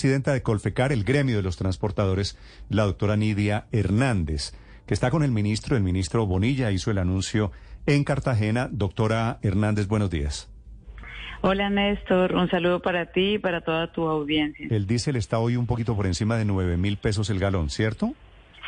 presidenta de Colfecar, el gremio de los transportadores, la doctora Nidia Hernández, que está con el ministro. El ministro Bonilla hizo el anuncio en Cartagena. Doctora Hernández, buenos días. Hola Néstor, un saludo para ti y para toda tu audiencia. El diésel está hoy un poquito por encima de 9 mil pesos el galón, ¿cierto?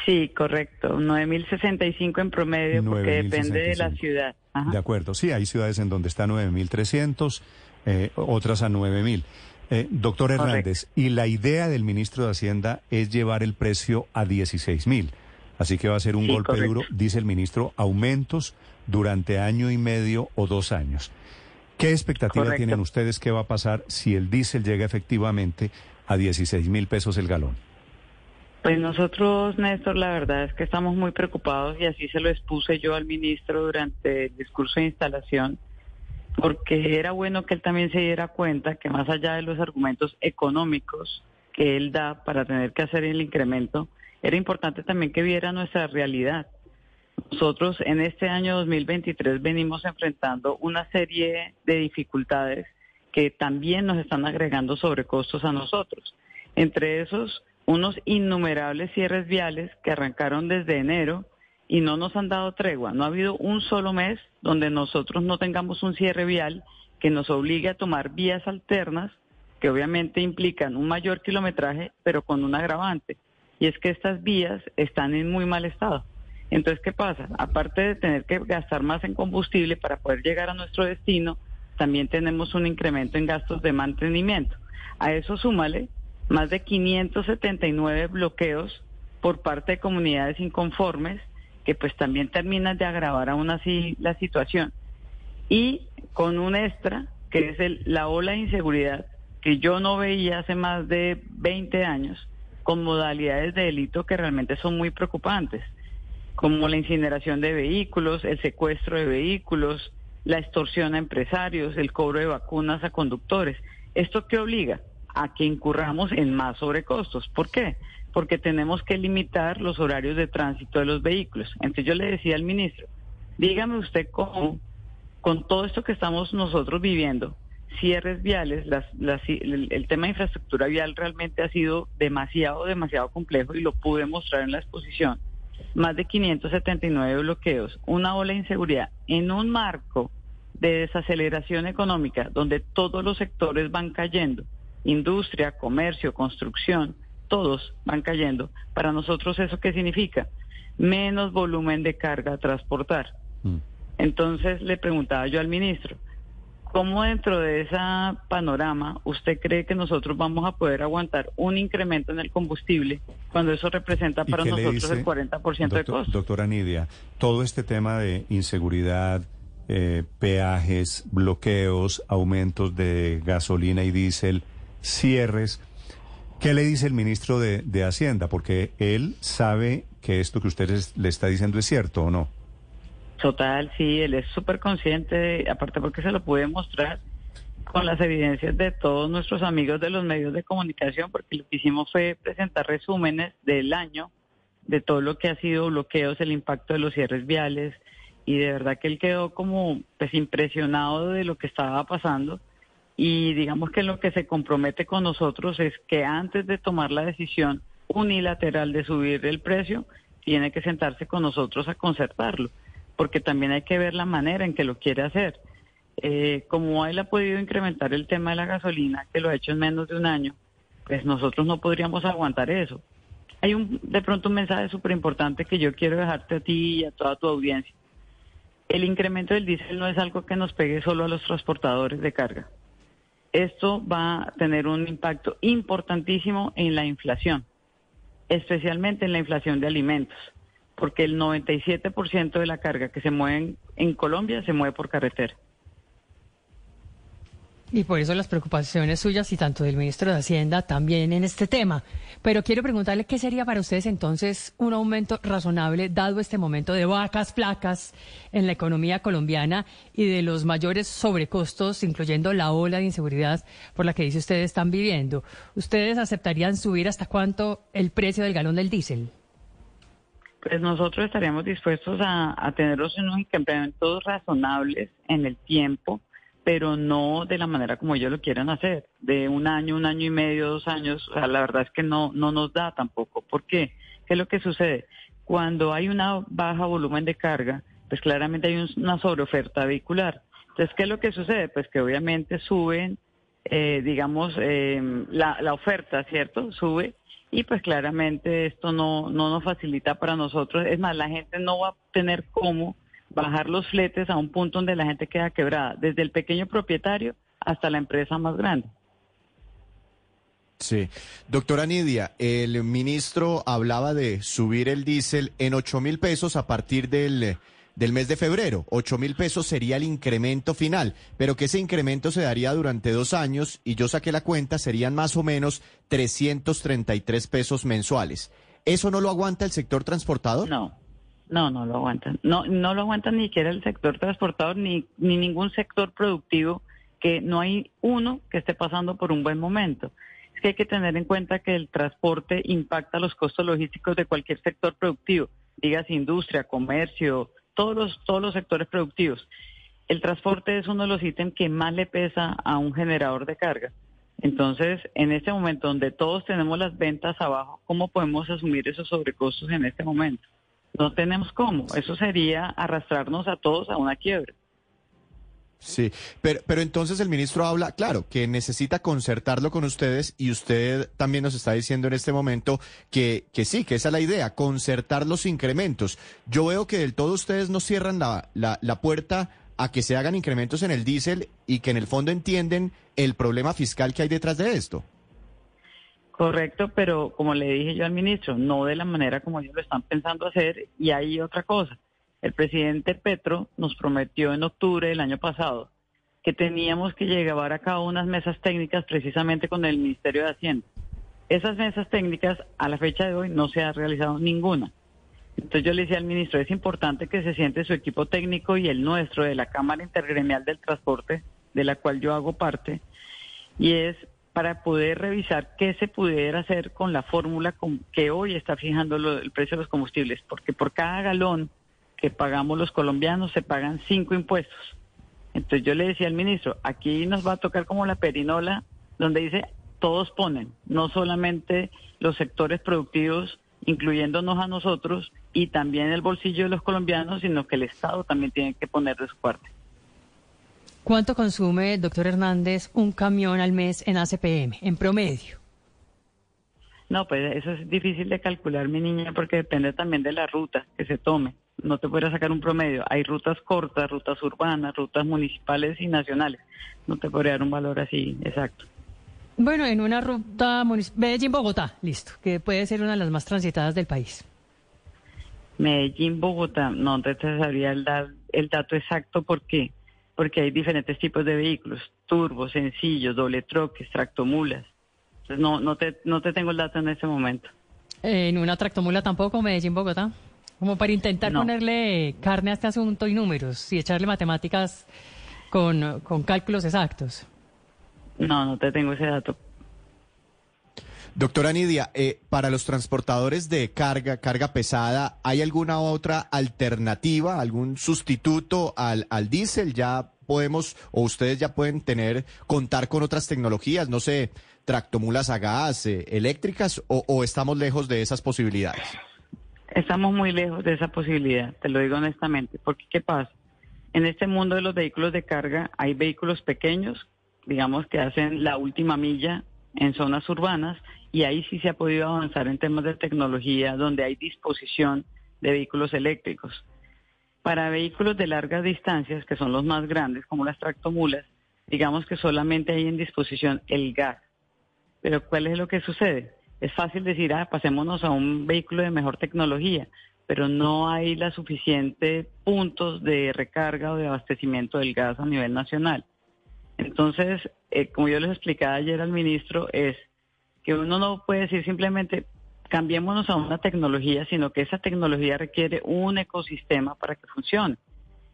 Sí, correcto, 9 mil 65 en promedio porque depende de la ciudad. De acuerdo, sí, hay ciudades en donde está 9 mil 300, eh, otras a 9 mil. Eh, doctor Hernández, y la idea del ministro de Hacienda es llevar el precio a 16 mil. Así que va a ser un golpe duro, dice el ministro, aumentos durante año y medio o dos años. ¿Qué expectativa tienen ustedes que va a pasar si el diésel llega efectivamente a 16 mil pesos el galón? Pues nosotros, Néstor, la verdad es que estamos muy preocupados y así se lo expuse yo al ministro durante el discurso de instalación, porque era bueno que él también se diera cuenta que más allá de los argumentos económicos que él da para tener que hacer el incremento, era importante también que viera nuestra realidad. Nosotros en este año 2023 venimos enfrentando una serie de dificultades que también nos están agregando sobrecostos a nosotros. Entre esos, unos innumerables cierres viales que arrancaron desde enero y no nos han dado tregua. No ha habido un solo mes donde nosotros no tengamos un cierre vial que nos obligue a tomar vías alternas que obviamente implican un mayor kilometraje, pero con un agravante. Y es que estas vías están en muy mal estado. Entonces, ¿qué pasa? Aparte de tener que gastar más en combustible para poder llegar a nuestro destino, también tenemos un incremento en gastos de mantenimiento. A eso súmale más de 579 bloqueos por parte de comunidades inconformes que pues también terminan de agravar aún así la situación. Y con un extra, que es el, la ola de inseguridad que yo no veía hace más de 20 años, con modalidades de delito que realmente son muy preocupantes como la incineración de vehículos, el secuestro de vehículos, la extorsión a empresarios, el cobro de vacunas a conductores. ¿Esto qué obliga? A que incurramos en más sobrecostos. ¿Por qué? Porque tenemos que limitar los horarios de tránsito de los vehículos. Entonces yo le decía al ministro, dígame usted cómo, con todo esto que estamos nosotros viviendo, cierres viales, el, el, tema de infraestructura vial realmente ha sido demasiado, demasiado complejo y lo pude mostrar en la exposición más de 579 bloqueos, una ola de inseguridad en un marco de desaceleración económica donde todos los sectores van cayendo, industria, comercio, construcción, todos van cayendo. Para nosotros eso qué significa? Menos volumen de carga a transportar. Mm. Entonces le preguntaba yo al ministro, ¿Cómo dentro de ese panorama usted cree que nosotros vamos a poder aguantar un incremento en el combustible cuando eso representa para nosotros el 40% de costo? Doctora Nidia, todo este tema de inseguridad, eh, peajes, bloqueos, aumentos de gasolina y diésel, cierres, ¿qué le dice el ministro de, de Hacienda? Porque él sabe que esto que usted le está diciendo es cierto o no. Total, sí, él es súper consciente, aparte porque se lo pude mostrar con las evidencias de todos nuestros amigos de los medios de comunicación, porque lo que hicimos fue presentar resúmenes del año, de todo lo que ha sido bloqueos, el impacto de los cierres viales, y de verdad que él quedó como pues impresionado de lo que estaba pasando y digamos que lo que se compromete con nosotros es que antes de tomar la decisión unilateral de subir el precio, tiene que sentarse con nosotros a concertarlo porque también hay que ver la manera en que lo quiere hacer. Eh, como él ha podido incrementar el tema de la gasolina, que lo ha hecho en menos de un año, pues nosotros no podríamos aguantar eso. Hay un, de pronto un mensaje súper importante que yo quiero dejarte a ti y a toda tu audiencia. El incremento del diésel no es algo que nos pegue solo a los transportadores de carga. Esto va a tener un impacto importantísimo en la inflación, especialmente en la inflación de alimentos porque el 97% de la carga que se mueve en, Colombia se mueve por carretera. Y por eso las preocupaciones suyas y tanto del ministro de Hacienda también en este tema. Pero quiero preguntarle qué sería para ustedes entonces un aumento razonable dado este momento de vacas flacas en la economía colombiana y de los mayores sobrecostos, incluyendo la ola de inseguridad por la que dice ustedes están viviendo. ¿Ustedes aceptarían subir hasta cuánto el precio del galón del diésel? pues nosotros estaríamos dispuestos a, a tener unos incrementos razonables en el tiempo pero no de la manera como ellos lo quieren hacer, de un año, un año y medio, dos años, la verdad es que no, no nos da tampoco. ¿Por qué? ¿Qué es lo que sucede? Cuando hay una baja volumen de carga, pues claramente hay una sobreoferta vehicular. Entonces, ¿qué es lo que sucede? Pues que obviamente suben, eh, digamos, em, la, la oferta, ¿cierto? Sube y pues claramente esto no, no nos facilita para nosotros. Es más, la gente no va a tener cómo bajar los fletes a un punto donde la gente queda quebrada, desde el pequeño propietario hasta la empresa más grande. Sí. Doctora Nidia, el ministro hablaba de subir el diésel en 8 mil pesos a partir del, del mes de febrero. 8 mil pesos sería el incremento final, pero que ese incremento se daría durante dos años y yo saqué la cuenta, serían más o menos 333 pesos mensuales. ¿Eso no lo aguanta el sector transportador? No. No, no lo aguantan. No, no lo aguantan ni siquiera el sector transportador ni, ni ningún sector productivo que no hay uno que esté pasando por un buen momento. Es que hay que tener en cuenta que el transporte impacta los costos logísticos de cualquier sector productivo, digas industria, comercio, todos los, todos los sectores productivos. El transporte es uno de los ítems que más le pesa a un generador de carga. Entonces, en este momento donde todos tenemos las ventas abajo, ¿cómo podemos asumir esos sobrecostos en este momento? No tenemos cómo. Eso sería arrastrarnos a todos a una quiebra. Sí, pero, pero entonces el ministro habla, claro, que necesita concertarlo con ustedes y usted también nos está diciendo en este momento que, que sí, que esa es la idea, concertar los incrementos. Yo veo que del todo ustedes no cierran la, la, la puerta a que se hagan incrementos en el diésel y que en el fondo entienden el problema fiscal que hay detrás de esto. Correcto, pero como le dije yo al ministro, no de la manera como ellos lo están pensando hacer. Y hay otra cosa. El presidente Petro nos prometió en octubre del año pasado que teníamos que llevar a cabo unas mesas técnicas precisamente con el Ministerio de Hacienda. Esas mesas técnicas a la fecha de hoy no se ha realizado ninguna. Entonces yo le decía al ministro, es importante que se siente su equipo técnico y el nuestro de la Cámara Intergremial del Transporte, de la cual yo hago parte, y es para poder revisar qué se pudiera hacer con la fórmula que hoy está fijando el precio de los combustibles, porque por cada galón que pagamos los colombianos se pagan cinco impuestos. Entonces yo le decía al ministro, aquí nos va a tocar como la perinola, donde dice todos ponen, no solamente los sectores productivos, incluyéndonos a nosotros, y también el bolsillo de los colombianos, sino que el Estado también tiene que poner de su parte. ¿Cuánto consume, doctor Hernández, un camión al mes en ACPM, en promedio? No, pues eso es difícil de calcular, mi niña, porque depende también de la ruta que se tome. No te podría sacar un promedio. Hay rutas cortas, rutas urbanas, rutas municipales y nacionales. No te podría dar un valor así exacto. Bueno, en una ruta Medellín-Bogotá, listo, que puede ser una de las más transitadas del país. Medellín-Bogotá, no te sabría el, el dato exacto porque porque hay diferentes tipos de vehículos, turbos, sencillos, doble troques, tractomulas. Entonces no, no, te, no te tengo el dato en este momento. ¿En una tractomula tampoco, Medellín, Bogotá? Como para intentar ponerle carne a este asunto y números y echarle matemáticas con, con cálculos exactos. No, no te tengo ese dato. Doctora Nidia, eh, para los transportadores de carga, carga pesada, ¿hay alguna otra alternativa, algún sustituto al, al diésel? ¿Ya podemos o ustedes ya pueden tener, contar con otras tecnologías, no sé, tractomulas a gas, eh, eléctricas, o, o estamos lejos de esas posibilidades? Estamos muy lejos de esa posibilidad, te lo digo honestamente, porque ¿qué pasa? En este mundo de los vehículos de carga hay vehículos pequeños, digamos que hacen la última milla en zonas urbanas y ahí sí se ha podido avanzar en temas de tecnología donde hay disposición de vehículos eléctricos. Para vehículos de largas distancias, que son los más grandes, como las tractomulas, digamos que solamente hay en disposición el gas. Pero ¿cuál es lo que sucede? Es fácil decir, ah, pasémonos a un vehículo de mejor tecnología, pero no hay la suficiente puntos de recarga o de abastecimiento del gas a nivel nacional. Entonces, eh, como yo les explicaba ayer al ministro, es que uno no puede decir simplemente cambiémonos a una tecnología, sino que esa tecnología requiere un ecosistema para que funcione.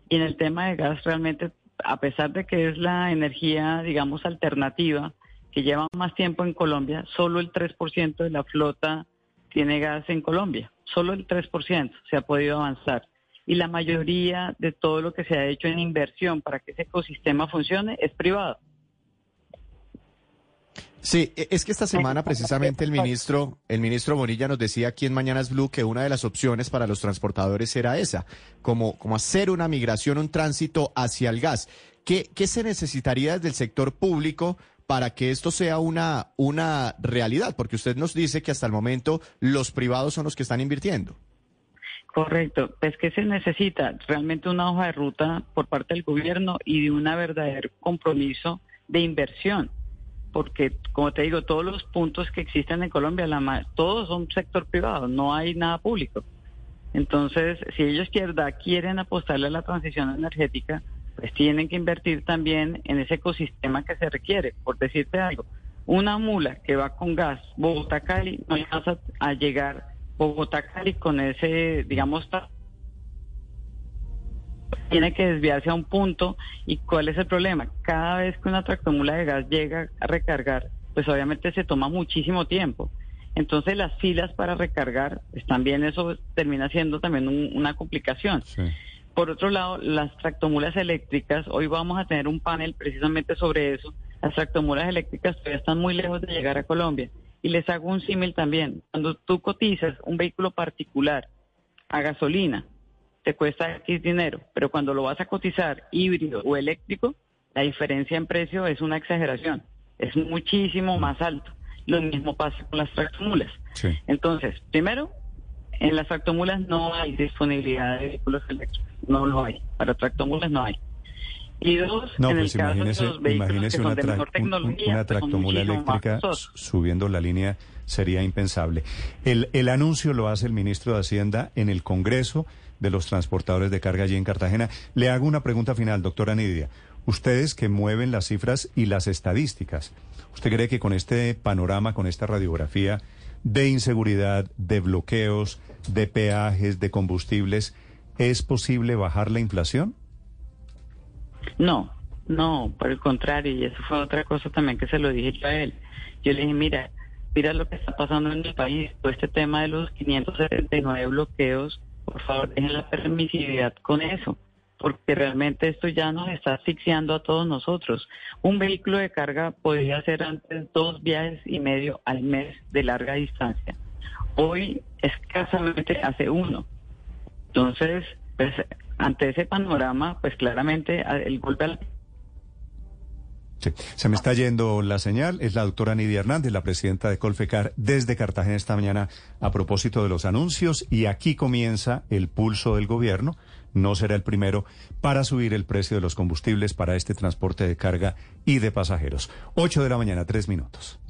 Y en el tema de gas realmente, a pesar de que es la energía, digamos, alternativa, que lleva más tiempo en Colombia, solo el 3% de la flota tiene gas en Colombia, solo el 3% se ha podido avanzar. y la mayoría de todo lo que se ha hecho en inversión para que ese ecosistema funcione es privado. Sí, e, es que esta semana precisamente el ministro, el ministro Bonilla nos decía aquí en Mañanas Blue que una de las opciones para los transportadores era esa, como, como hacer una migración, un tránsito hacia el gas. ¿Qué, ¿Qué se necesitaría desde el sector público para que esto sea una, una realidad? Porque usted nos dice que hasta el momento los privados son los que están invirtiendo. Correcto, pues que se necesita realmente una hoja de ruta por parte del gobierno y de un verdadero compromiso de inversión porque, como te digo, todos los puntos que existen en Colombia, la, todos son sector privado, no hay nada público. Entonces, si ellos quieren apostarle a la transición energética, pues tienen que invertir también en ese ecosistema que se requiere. Por decirte algo, una mula que va con gas Bogotá-Cali no alcanza a llegar Bogotá-Cali con ese, digamos, tiene que desviarse a un punto. ¿Y cuál es el problema? Cada vez que una tractomula de gas llega a recargar, pues obviamente se toma muchísimo tiempo. Entonces las filas para recargar, pues también eso termina siendo también una complicación. Por otro lado, las tractomulas eléctricas, hoy vamos a tener un panel precisamente sobre eso. Las tractomulas eléctricas todavía están muy lejos de llegar a Colombia. Y les hago un símil también. Cuando tú cotizas un vehículo particular a gasolina, te cuesta X dinero, pero cuando lo vas a cotizar híbrido o eléctrico, la diferencia en precio es una exageración, es muchísimo mm. más alto. Lo mismo pasa con las tractomulas. Entonces, primero, en las tractomulas no hay disponibilidad de vehículos eléctricos, no lo hay. Para tractomulas no hay. Y dos, en el pues caso de los vehículos que son de mejor tecnología, una pues tractomula eléctrica subiendo la línea sería impensable. El, el anuncio lo hace el ministro de Hacienda en el Congreso de los transportadores de carga allí en Cartagena. Le hago una pregunta final, doctora Nidia. Ustedes que mueven las cifras y las estadísticas, ¿usted cree que con este panorama, con esta radiografía de inseguridad, de bloqueos, de peajes, de combustibles, es posible bajar la inflación? No, no, por el contrario, y eso fue otra cosa también que se lo dije yo a él. Yo le dije, mira, mira lo que está pasando en el país, todo este tema de los 579 bloqueos por favor, dejen la permisividad con eso, porque realmente esto ya nos está asfixiando a todos nosotros. Un vehículo de carga podría hacer antes dos viajes y medio al mes de larga distancia. Hoy escasamente hace uno. Entonces, pues, ante ese panorama, pues claramente el golpe al Sí. Se me está yendo la señal. Es la doctora Nidia Hernández, la presidenta de Colfecar, desde Cartagena esta mañana a propósito de los anuncios. Y aquí comienza el pulso del gobierno. No será el primero para subir el precio de los combustibles para este transporte de carga y de pasajeros. Ocho de la mañana, tres minutos.